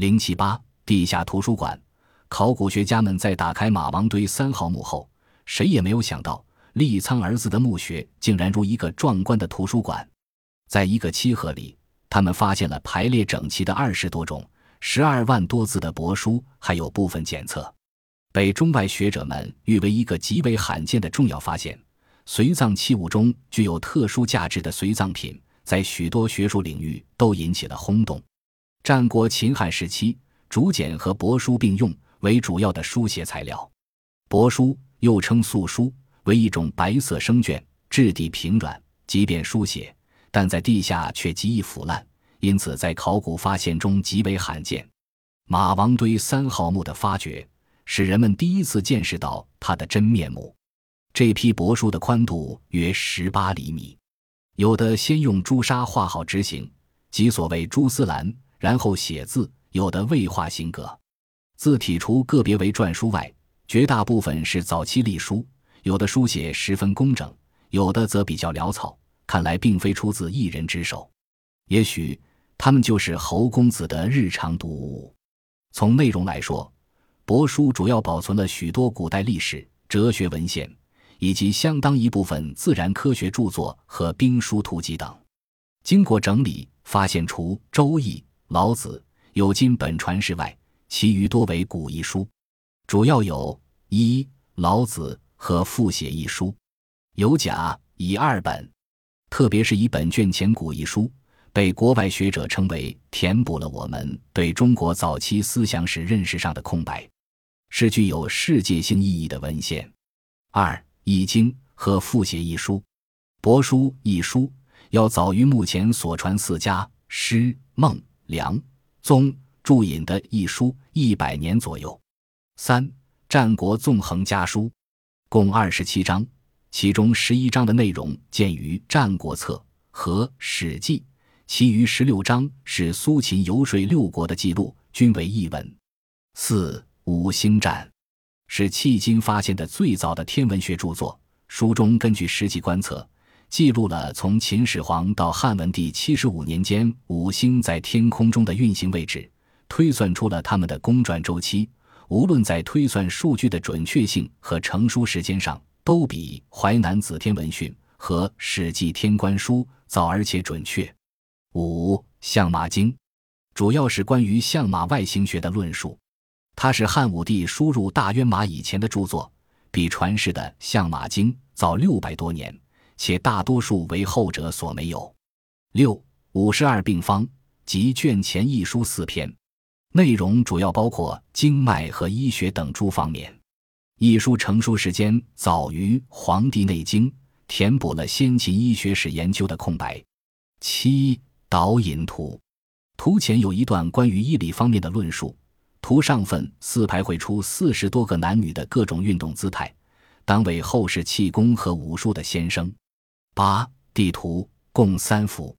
零七八地下图书馆，考古学家们在打开马王堆三号墓后，谁也没有想到利苍儿子的墓穴竟然如一个壮观的图书馆。在一个漆盒里，他们发现了排列整齐的二十多种、十二万多字的帛书，还有部分检测，被中外学者们誉为一个极为罕见的重要发现。随葬器物中具有特殊价值的随葬品，在许多学术领域都引起了轰动。战国秦汉时期，竹简和帛书并用为主要的书写材料。帛书又称素书，为一种白色生绢，质地平软，即便书写，但在地下却极易腐烂，因此在考古发现中极为罕见。马王堆三号墓的发掘，使人们第一次见识到它的真面目。这批帛书的宽度约十八厘米，有的先用朱砂画好直形，即所谓朱丝栏，然后写字；有的未画形格，字体除个别为篆书外，绝大部分是早期隶书。有的书写十分工整，有的则比较潦草，看来并非出自一人之手。也许他们就是侯公子的日常读物。从内容来说，帛书主要保存了许多古代历史、哲学文献。以及相当一部分自然科学著作和兵书图籍等，经过整理，发现除《周易》《老子》有今本传世外，其余多为古译书，主要有一《老子》和复写一书，有甲乙二本。特别是一本卷前古译书，被国外学者称为填补了我们对中国早期思想史认识上的空白，是具有世界性意义的文献。二。《易经》和复写一书，帛书一书要早于目前所传四家诗、孟、梁、宗注引的一书一百年左右。三《战国纵横家书》共二十七章，其中十一章的内容见于《战国策》和《史记》，其余十六章是苏秦游说六国的记录，均为译文。四《五星战》。是迄今发现的最早的天文学著作。书中根据实际观测，记录了从秦始皇到汉文帝七十五年间五星在天空中的运行位置，推算出了它们的公转周期。无论在推算数据的准确性和成书时间上，都比《淮南子·天文训》和《史记·天官书》早而且准确。五《相马经》主要是关于相马外形学的论述。它是汉武帝输入大渊马以前的著作，比传世的《相马经》早六百多年，且大多数为后者所没有。六五十二病方及卷前一书四篇，内容主要包括经脉和医学等诸方面。一书成书时间早于《黄帝内经》，填补了先秦医学史研究的空白。七导引图，图前有一段关于医理方面的论述。图上分四排绘出四十多个男女的各种运动姿态，当为后世气功和武术的先声。八地图共三幅，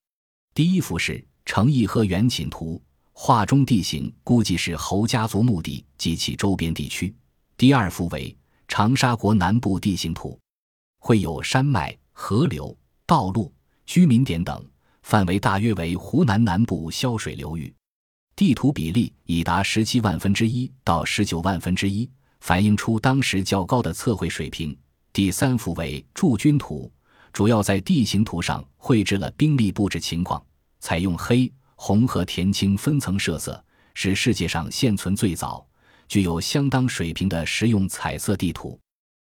第一幅是成义和元寝图，画中地形估计是侯家族墓地及其周边地区。第二幅为长沙国南部地形图，绘有山脉、河流、道路、居民点等，范围大约为湖南南部潇水流域。地图比例已达十七万分之一到十九万分之一，反映出当时较高的测绘水平。第三幅为驻军图，主要在地形图上绘制了兵力布置情况，采用黑、红和田青分层设色，是世界上现存最早、具有相当水平的实用彩色地图。